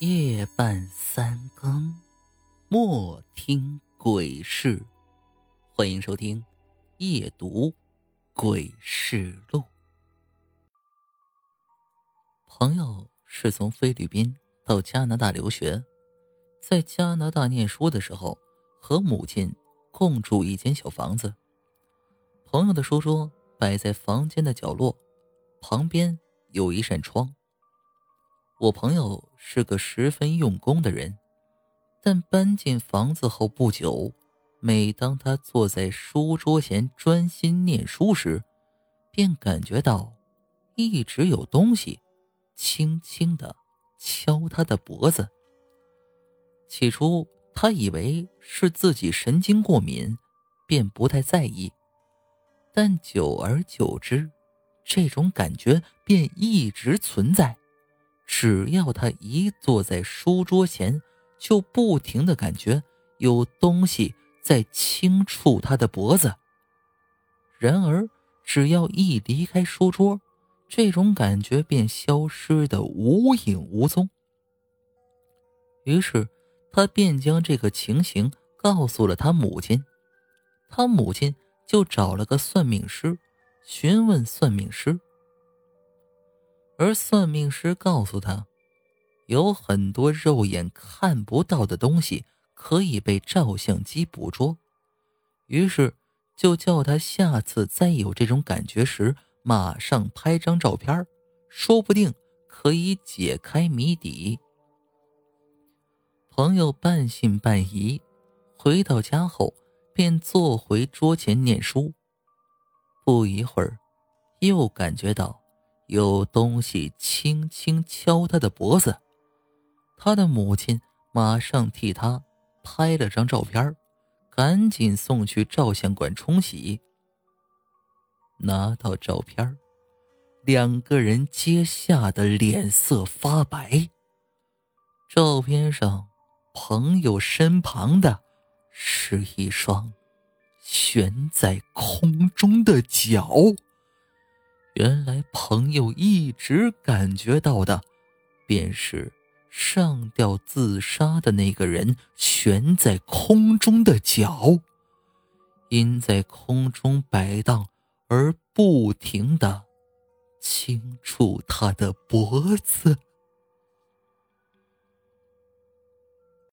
夜半三更，莫听鬼事。欢迎收听《夜读鬼事录》。朋友是从菲律宾到加拿大留学，在加拿大念书的时候，和母亲共住一间小房子。朋友的书桌摆在房间的角落，旁边有一扇窗。我朋友是个十分用功的人，但搬进房子后不久，每当他坐在书桌前专心念书时，便感觉到一直有东西轻轻的敲他的脖子。起初他以为是自己神经过敏，便不太在意，但久而久之，这种感觉便一直存在。只要他一坐在书桌前，就不停的感觉有东西在轻触他的脖子。然而，只要一离开书桌，这种感觉便消失的无影无踪。于是，他便将这个情形告诉了他母亲，他母亲就找了个算命师，询问算命师。而算命师告诉他，有很多肉眼看不到的东西可以被照相机捕捉，于是就叫他下次再有这种感觉时，马上拍张照片，说不定可以解开谜底。朋友半信半疑，回到家后便坐回桌前念书，不一会儿，又感觉到。有东西轻轻敲他的脖子，他的母亲马上替他拍了张照片，赶紧送去照相馆冲洗。拿到照片，两个人皆吓得脸色发白。照片上，朋友身旁的是一双悬在空中的脚。原来朋友一直感觉到的，便是上吊自杀的那个人悬在空中的脚，因在空中摆荡而不停的轻触他的脖子。